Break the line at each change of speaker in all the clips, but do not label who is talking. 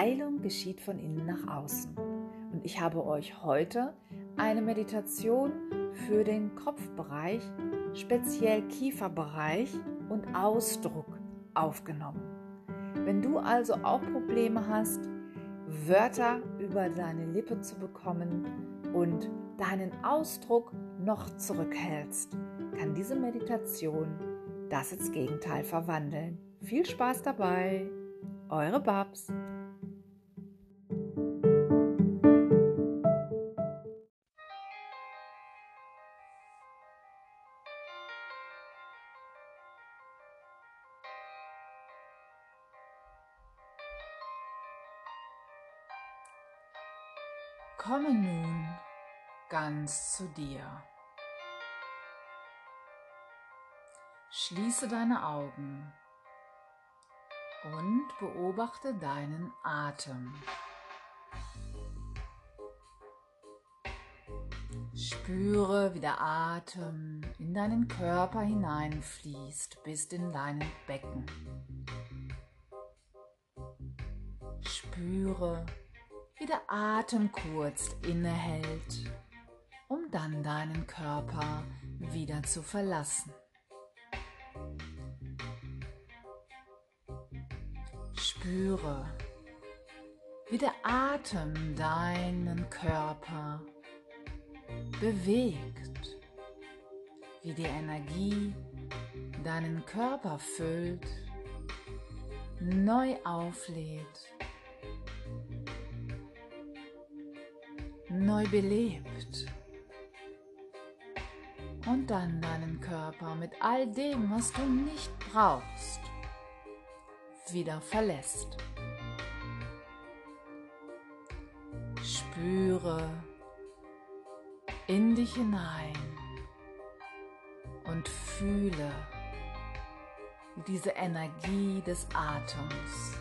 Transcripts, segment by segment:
Heilung geschieht von innen nach außen. Und ich habe euch heute eine Meditation für den Kopfbereich, speziell Kieferbereich und Ausdruck aufgenommen. Wenn du also auch Probleme hast, Wörter über deine Lippe zu bekommen und deinen Ausdruck noch zurückhältst, kann diese Meditation das ins Gegenteil verwandeln. Viel Spaß dabei! Eure Babs! Ganz zu dir. Schließe deine Augen und beobachte deinen Atem. Spüre, wie der Atem in deinen Körper hineinfließt bis in deinen Becken. Spüre, wie der Atem kurz innehält, dann deinen Körper wieder zu verlassen. Spüre, wie der Atem deinen Körper bewegt, wie die Energie deinen Körper füllt, neu auflädt neu belebt und dann deinen Körper mit all dem, was du nicht brauchst, wieder verlässt. Spüre in dich hinein und fühle diese Energie des Atems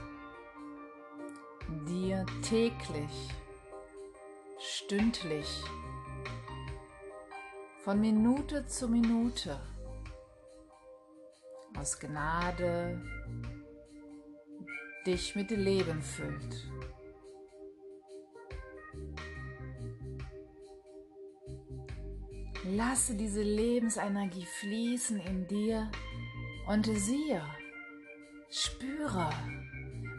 dir täglich stündlich, von Minute zu Minute, aus Gnade dich mit Leben füllt. Lasse diese Lebensenergie fließen in dir und siehe, spüre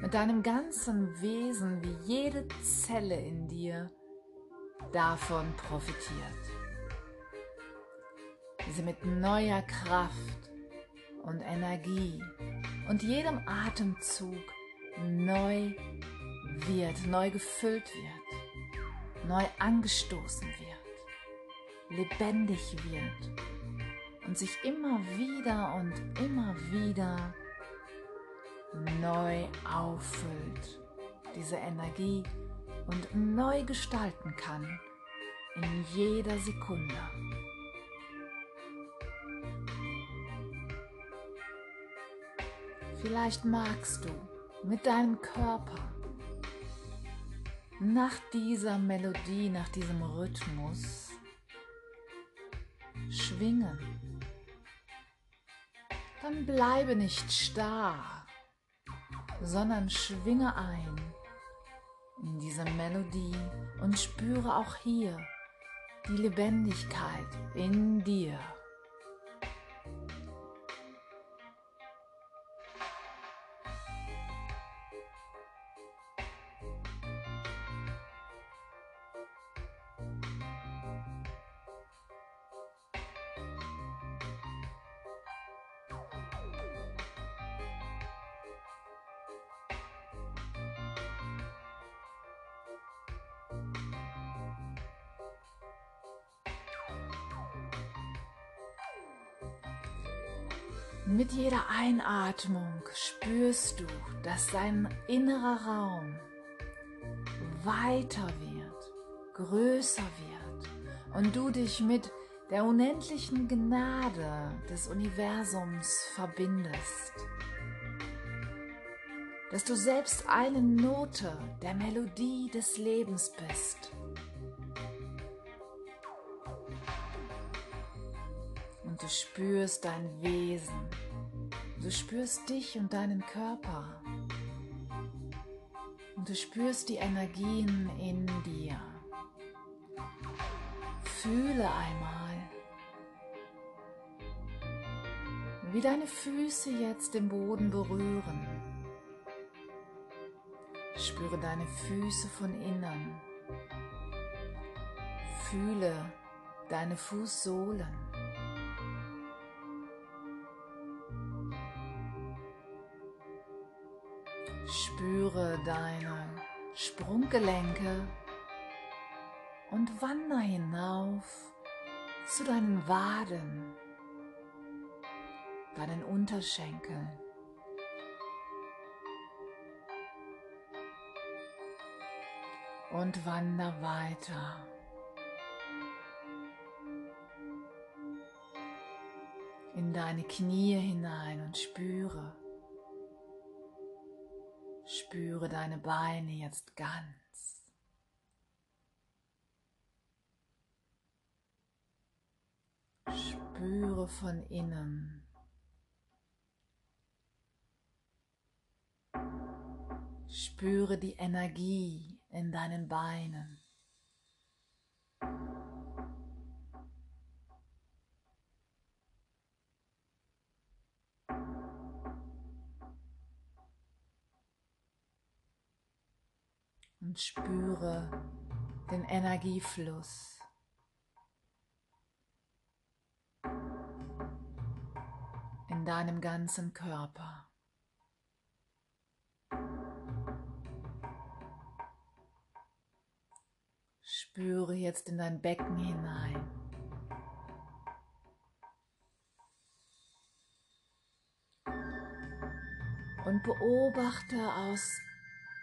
mit deinem ganzen Wesen, wie jede Zelle in dir davon profitiert. Sie mit neuer Kraft und Energie und jedem Atemzug neu wird, neu gefüllt wird, neu angestoßen wird, lebendig wird und sich immer wieder und immer wieder neu auffüllt. Diese Energie und neu gestalten kann in jeder Sekunde. Vielleicht magst du mit deinem Körper nach dieser Melodie, nach diesem Rhythmus schwingen. Dann bleibe nicht starr, sondern schwinge ein in diese Melodie und spüre auch hier die Lebendigkeit in dir. Mit jeder Einatmung spürst du, dass dein innerer Raum weiter wird, größer wird und du dich mit der unendlichen Gnade des Universums verbindest. Dass du selbst eine Note der Melodie des Lebens bist. Und du spürst dein Wesen Du spürst dich und deinen Körper. Und du spürst die Energien in dir. Fühle einmal, wie deine Füße jetzt den Boden berühren. Spüre deine Füße von innen. Fühle deine Fußsohlen. Spüre deine Sprunggelenke und wandere hinauf zu deinen Waden, deinen Unterschenkeln. Und wander weiter. in deine Knie hinein und spüre, spüre deine Beine jetzt ganz. Spüre von innen. Spüre die Energie in deinen Beinen. Und spüre den Energiefluss. in deinem ganzen Körper. Spüre jetzt in dein Becken hinein. Und beobachte aus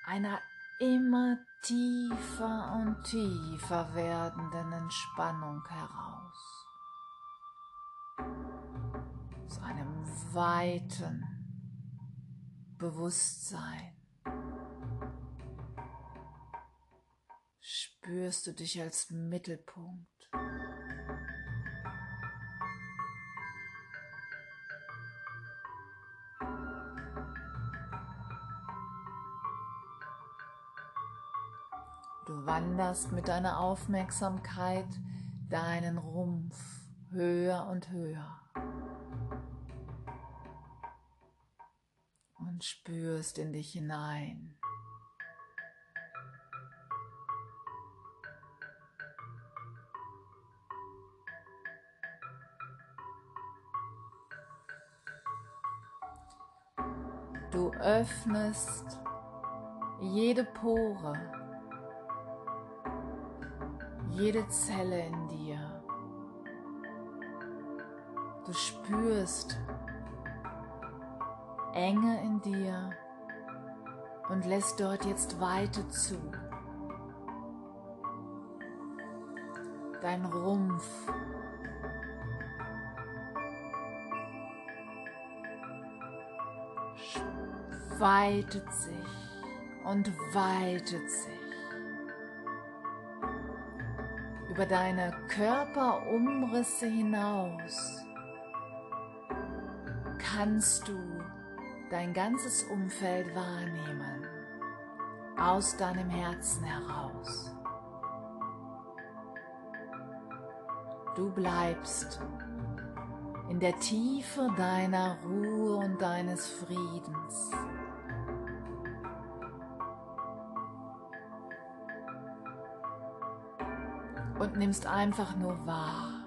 einer immer tiefer und tiefer werdenden Entspannung heraus. Zu einem weiten Bewusstsein. Spürst du dich als Mittelpunkt. Wanderst mit deiner Aufmerksamkeit deinen Rumpf höher und höher und spürst in dich hinein. Du öffnest jede Pore jede Zelle in dir. Du spürst Enge in dir und lässt dort jetzt Weite zu. Dein Rumpf weitet sich und weitet sich. Über deine Körperumrisse hinaus kannst du dein ganzes Umfeld wahrnehmen, aus deinem Herzen heraus. Du bleibst in der Tiefe deiner Ruhe und deines Friedens. Und nimmst einfach nur wahr.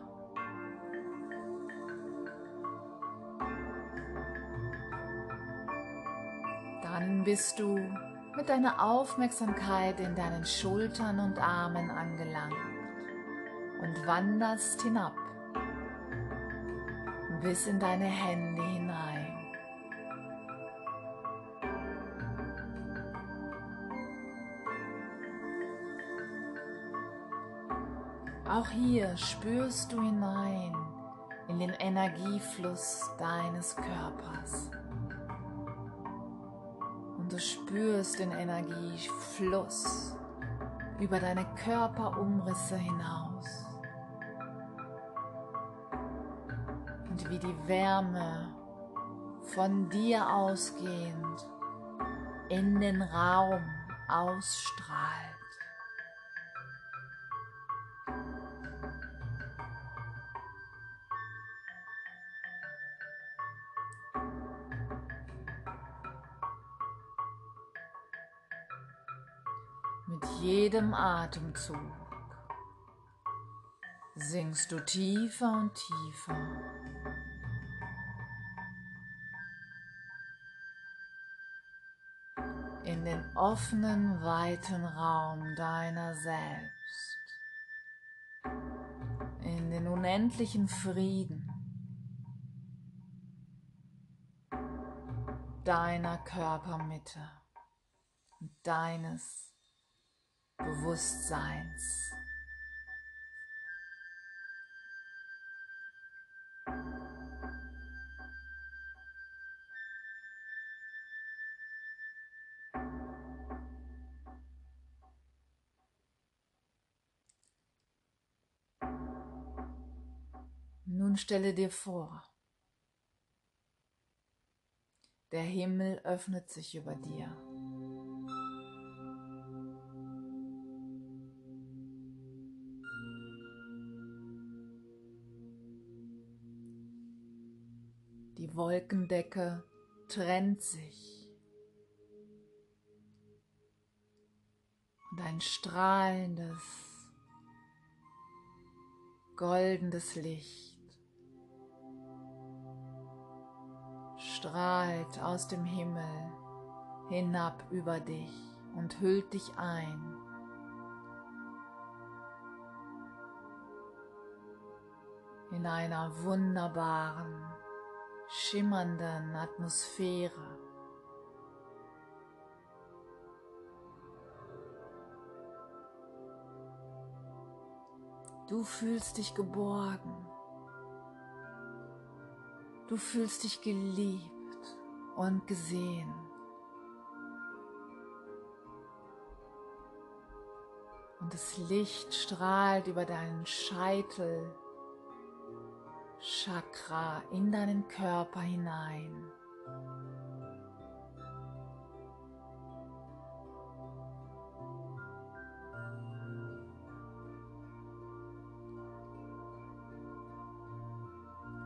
Dann bist du mit deiner Aufmerksamkeit in deinen Schultern und Armen angelangt und wanderst hinab bis in deine Hände hinein. Auch hier spürst du hinein in den Energiefluss deines Körpers. Und du spürst den Energiefluss über deine Körperumrisse hinaus. Und wie die Wärme von dir ausgehend in den Raum ausstrahlt. Mit jedem Atemzug sinkst du tiefer und tiefer. in den offenen, weiten Raum deiner selbst, in den unendlichen Frieden deiner Körpermitte und deines Bewusstseins. Nun stelle dir vor, der Himmel öffnet sich über dir. Die Wolkendecke trennt sich und ein strahlendes, goldenes Licht strahlt aus dem Himmel hinab über dich und hüllt dich ein. in einer wunderbaren, schimmernden Atmosphäre. Du fühlst dich geborgen. Du fühlst dich geliebt und gesehen. Und das Licht strahlt über deinen Scheitel, Chakra in deinen Körper hinein.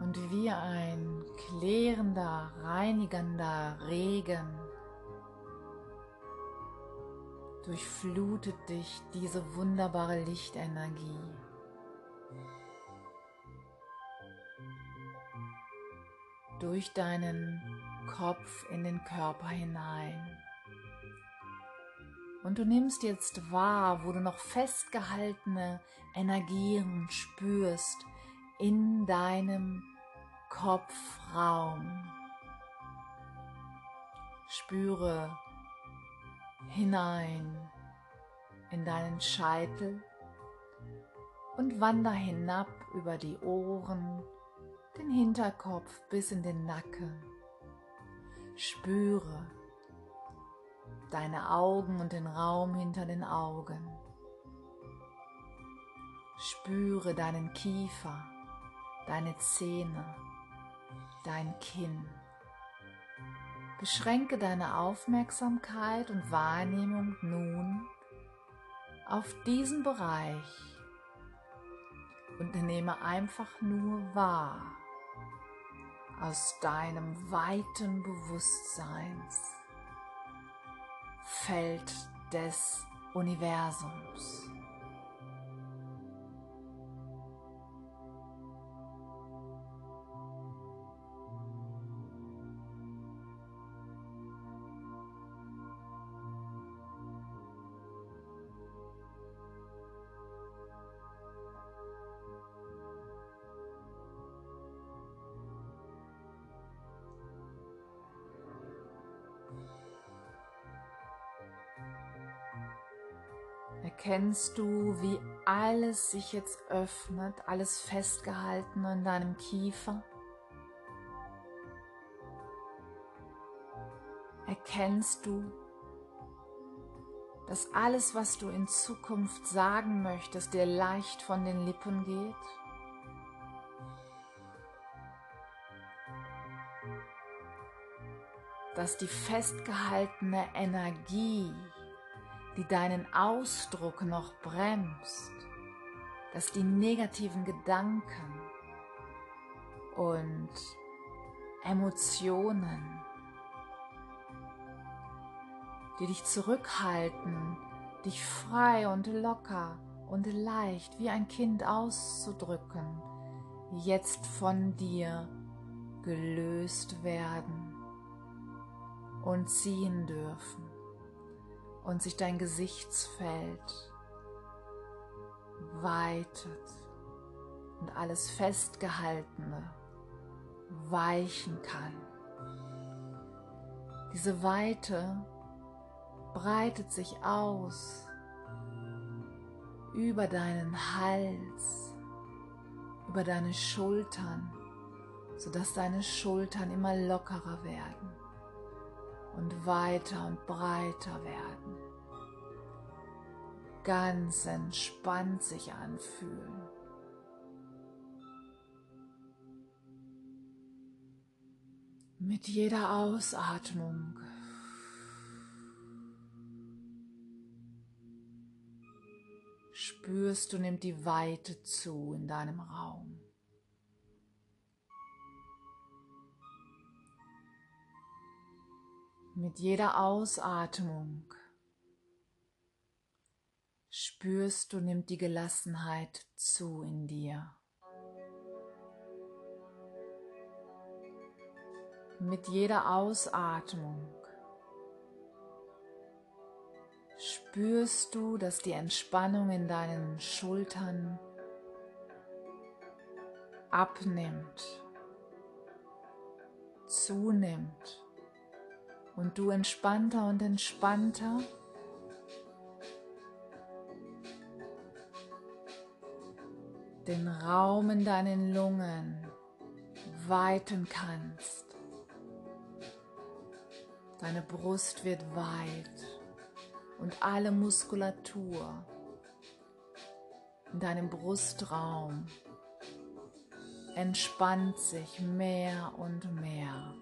und wie ein klärender, reinigender Regen durchflutet dich diese wunderbare Lichtenergie. Durch deinen Kopf in den Körper hinein. Und du nimmst jetzt wahr, wo du noch festgehaltene Energien spürst in deinem Kopfraum. Spüre hinein in deinen Scheitel und wander hinab über die Ohren, den Hinterkopf bis in den Nacken. Spüre deine Augen und den Raum hinter den Augen. Spüre deinen Kiefer, deine Zähne dein Kinn. Beschränke deine Aufmerksamkeit und Wahrnehmung nun auf diesen Bereich und nehme einfach nur wahr aus deinem weiten Bewusstseins Feld des Universums. Erkennst du, wie alles sich jetzt öffnet, alles festgehalten in deinem Kiefer? Erkennst du, dass alles, was du in Zukunft sagen möchtest, dir leicht von den Lippen geht? Dass die festgehaltene Energie die deinen Ausdruck noch bremst, dass die negativen Gedanken und Emotionen, die dich zurückhalten, dich frei und locker und leicht wie ein Kind auszudrücken, jetzt von dir gelöst werden und ziehen dürfen und sich dein Gesichtsfeld weitet und alles Festgehaltene weichen kann. Diese Weite breitet sich aus über deinen Hals, über deine Schultern, sodass deine Schultern immer lockerer werden und weiter und breiter werden. Ganz entspannt sich anfühlen. Mit jeder Ausatmung spürst du, nimmt die Weite zu in deinem Raum. Mit jeder Ausatmung spürst du, nimmt die Gelassenheit zu in dir. Mit jeder Ausatmung spürst du, dass die Entspannung in deinen Schultern abnimmt, zunimmt und du entspannter und entspannter den Raum in deinen Lungen weiten kannst. Deine Brust wird weit und alle Muskulatur in deinem Brustraum entspannt sich mehr und mehr.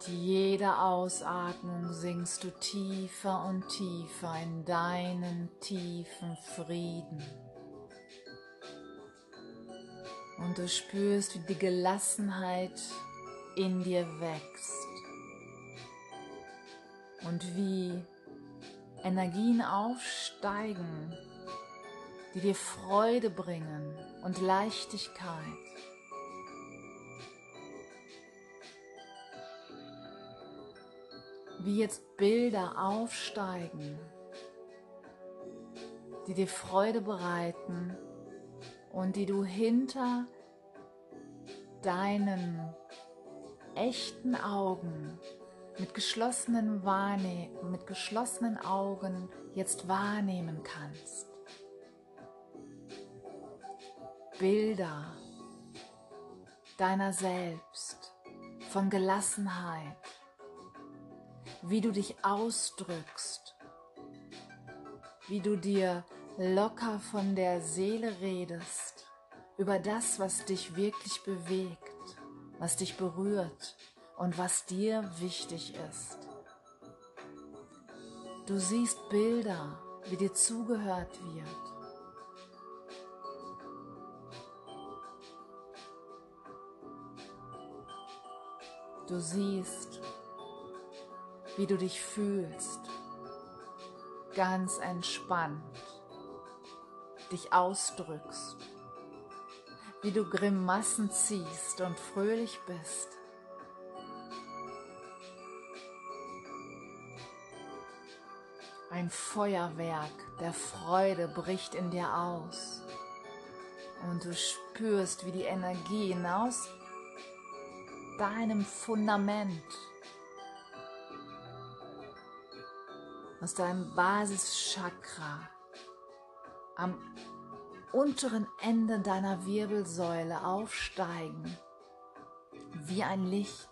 Mit jeder Ausatmung sinkst du tiefer und tiefer in deinen tiefen Frieden. Und du spürst, wie die Gelassenheit in dir wächst. Und wie Energien aufsteigen, die dir Freude bringen und Leichtigkeit. Wie jetzt Bilder aufsteigen, die dir Freude bereiten und die du hinter deinen echten Augen mit geschlossenen, Wahrne mit geschlossenen Augen jetzt wahrnehmen kannst. Bilder deiner selbst, von Gelassenheit, wie du dich ausdrückst, wie du dir locker von der Seele redest, über das, was dich wirklich bewegt, was dich berührt und was dir wichtig ist. Du siehst Bilder, wie dir zugehört wird. Du siehst, wie du dich fühlst, ganz entspannt dich ausdrückst, wie du Grimassen ziehst und fröhlich bist. Ein Feuerwerk der Freude bricht in dir aus. Und du spürst, wie die Energien aus deinem Fundament, aus deinem Basischakra am unteren Ende deiner Wirbelsäule aufsteigen, wie ein Licht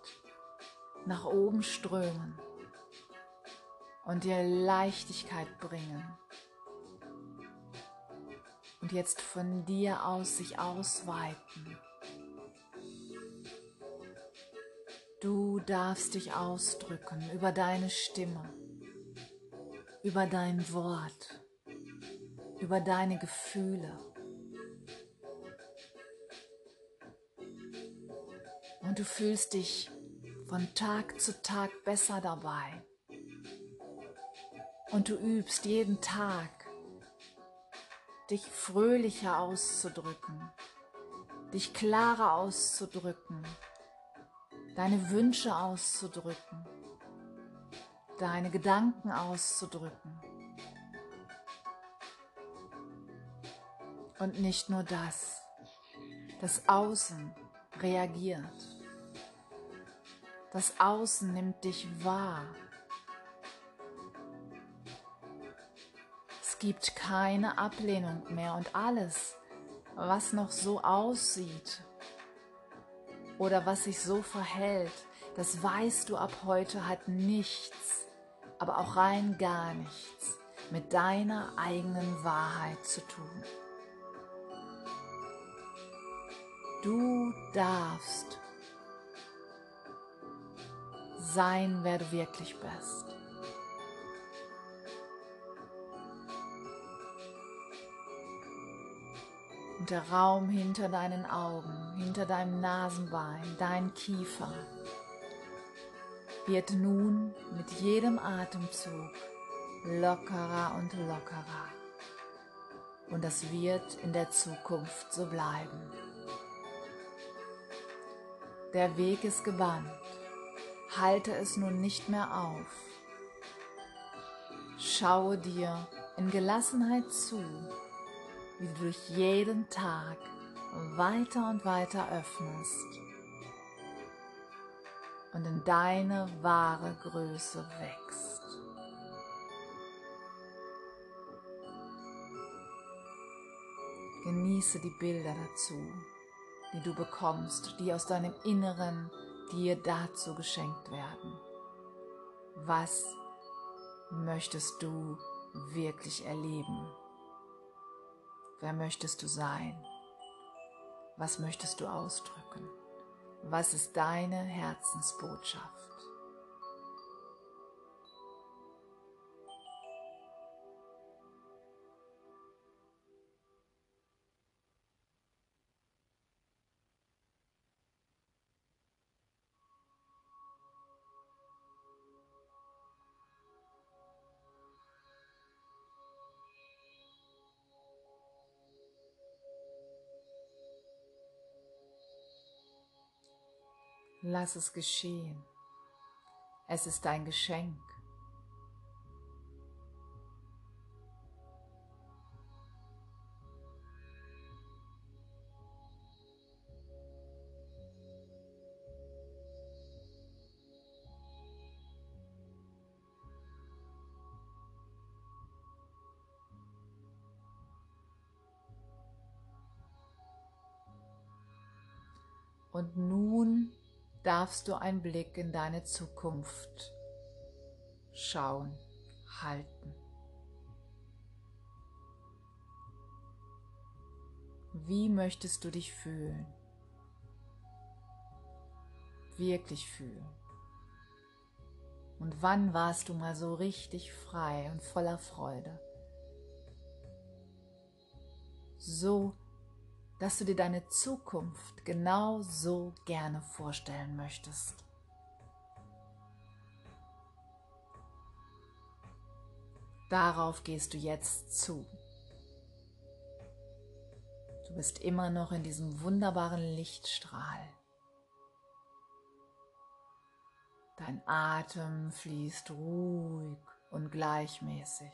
nach oben strömen und dir Leichtigkeit bringen. Und jetzt von dir aus sich ausweiten. Du darfst dich ausdrücken über deine Stimme, über dein Wort, über deine Gefühle. Und du fühlst dich von Tag zu Tag besser dabei. Und du übst jeden Tag, dich fröhlicher auszudrücken, dich klarer auszudrücken, deine Wünsche auszudrücken, deine Gedanken auszudrücken. Und nicht nur das, das Außen reagiert. Das Außen nimmt dich wahr. Es gibt keine Ablehnung mehr und alles, was noch so aussieht oder was sich so verhält, das weißt du ab heute hat nichts, aber auch rein gar nichts mit deiner eigenen Wahrheit zu tun. Du darfst sein, wer du wirklich bist. Und der Raum hinter deinen Augen, hinter deinem Nasenbein, dein Kiefer, wird nun mit jedem Atemzug lockerer und lockerer. Und das wird in der Zukunft so bleiben. Der Weg ist gebannt halte es nun nicht mehr auf. Schaue dir in Gelassenheit zu, wie du durch jeden Tag weiter und weiter öffnest und in deine wahre Größe wächst. Genieße die Bilder dazu, die du bekommst, die aus deinem Inneren dir dazu geschenkt werden. Was möchtest du wirklich erleben? Wer möchtest du sein? Was möchtest du ausdrücken? Was ist deine Herzensbotschaft? Lass es geschehen. Es ist ein Geschenk. Darfst du einen Blick in deine Zukunft schauen, halten. Wie möchtest du dich fühlen? Wirklich fühlen. Und wann warst du mal so richtig frei und voller Freude? So dass du dir deine Zukunft genau so gerne vorstellen möchtest. Darauf gehst du jetzt zu. Du bist immer noch in diesem wunderbaren Lichtstrahl. Dein Atem fließt ruhig und gleichmäßig.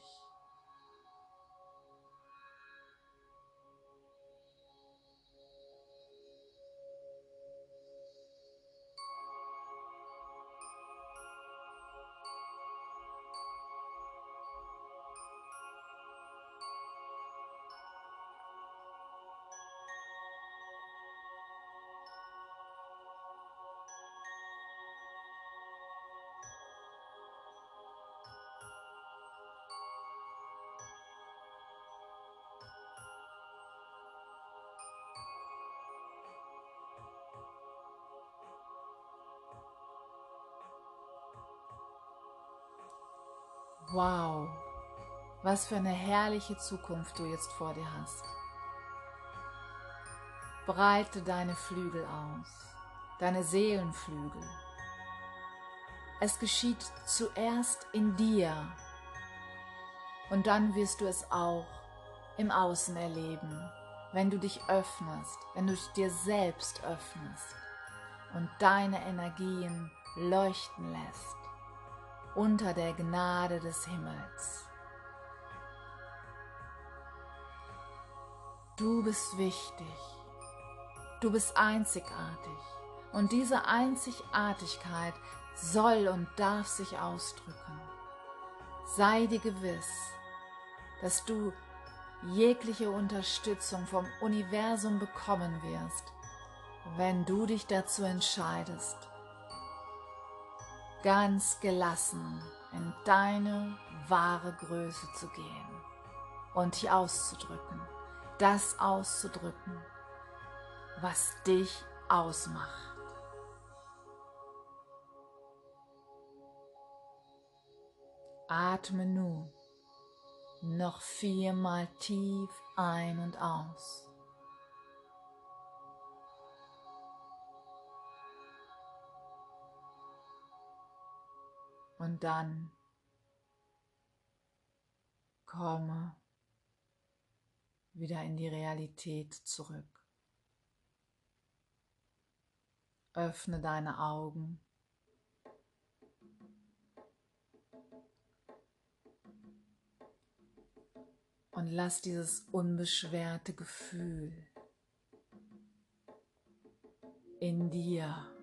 Wow, was für eine herrliche Zukunft du jetzt vor dir hast. Breite deine Flügel aus, deine Seelenflügel. Es geschieht zuerst in dir und dann wirst du es auch im Außen erleben, wenn du dich öffnest, wenn du dir selbst öffnest und deine Energien leuchten lässt unter der Gnade des Himmels. Du bist wichtig, du bist einzigartig und diese Einzigartigkeit soll und darf sich ausdrücken. Sei dir gewiss, dass du jegliche Unterstützung vom Universum bekommen wirst, wenn du dich dazu entscheidest, ganz gelassen in deine wahre Größe zu gehen und dich auszudrücken, das auszudrücken, was dich ausmacht. Atme nun noch viermal tief ein und aus. Und dann komme wieder in die Realität zurück. Öffne deine Augen. Und lass dieses unbeschwerte Gefühl in dir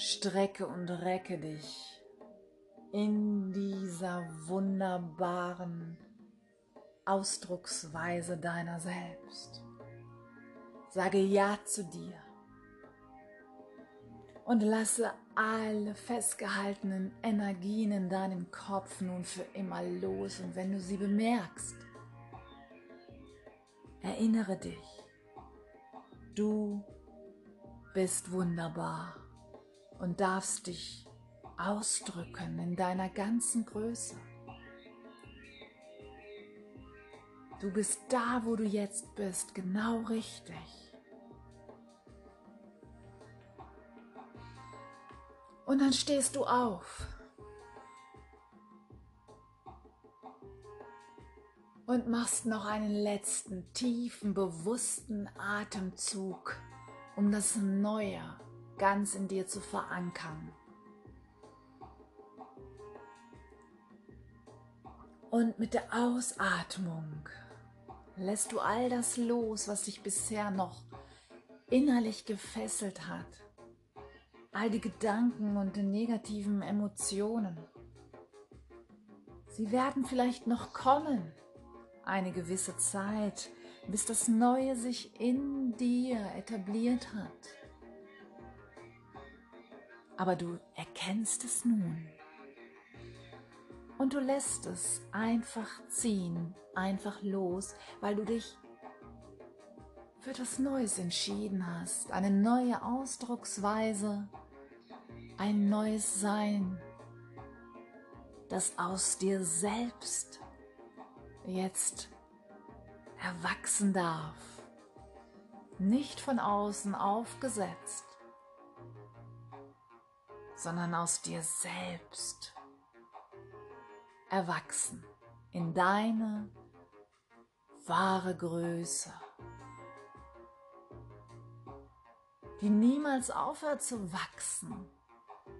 Strecke und recke dich in dieser wunderbaren Ausdrucksweise deiner selbst. Sage Ja zu dir und lasse alle festgehaltenen Energien in deinem Kopf nun für immer los. Und wenn du sie bemerkst, erinnere dich, du bist wunderbar und darfst dich ausdrücken in deiner ganzen Größe. Du bist da, wo du jetzt bist, genau richtig. Und dann stehst du auf. Und machst noch einen letzten tiefen, bewussten Atemzug, um das Neue ganz in dir zu verankern. Und mit der Ausatmung lässt du all das los, was dich bisher noch innerlich gefesselt hat. All die Gedanken und die negativen Emotionen. Sie werden vielleicht noch kommen, eine gewisse Zeit, bis das Neue sich in dir etabliert hat aber du erkennst es nun. Und du lässt es einfach ziehen, einfach los, weil du dich für das Neues entschieden hast, eine neue Ausdrucksweise, ein neues Sein, das aus dir selbst jetzt erwachsen darf, nicht von außen aufgesetzt, sondern aus dir selbst erwachsen in deine wahre Größe, die niemals aufhört zu wachsen,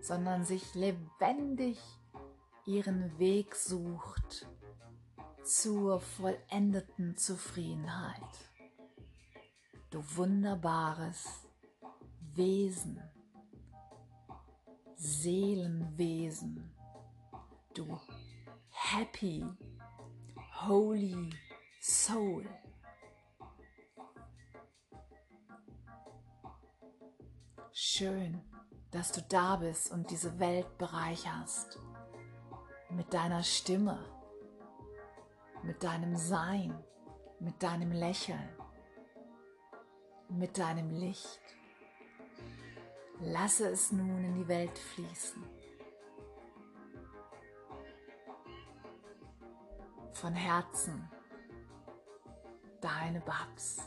sondern sich lebendig ihren Weg sucht zur vollendeten Zufriedenheit. Du wunderbares Wesen. Seelenwesen, du happy, holy soul. Schön, dass du da bist und diese Welt bereicherst mit deiner Stimme, mit deinem Sein, mit deinem Lächeln, mit deinem Licht. Lasse es nun in die Welt fließen. Von Herzen, deine Babs.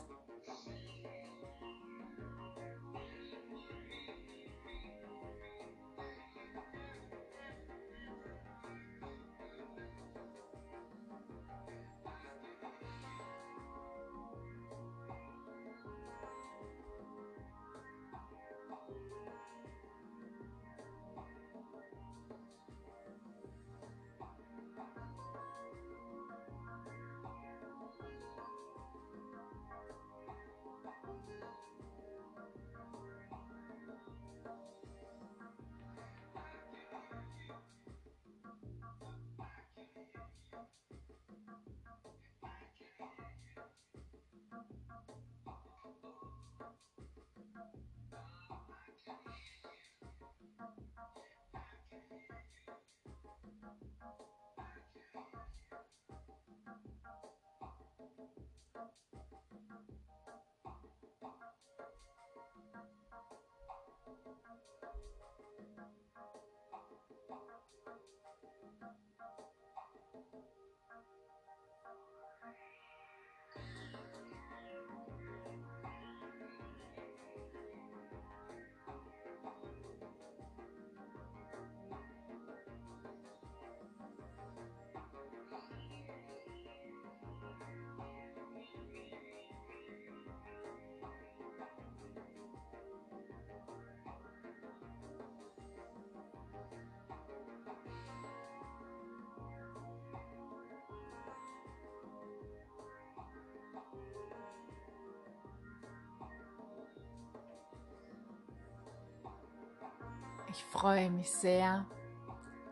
Ich freue mich sehr,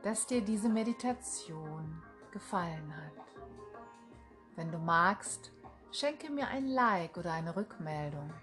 dass dir diese Meditation gefallen hat. Wenn du magst, schenke mir ein Like oder eine Rückmeldung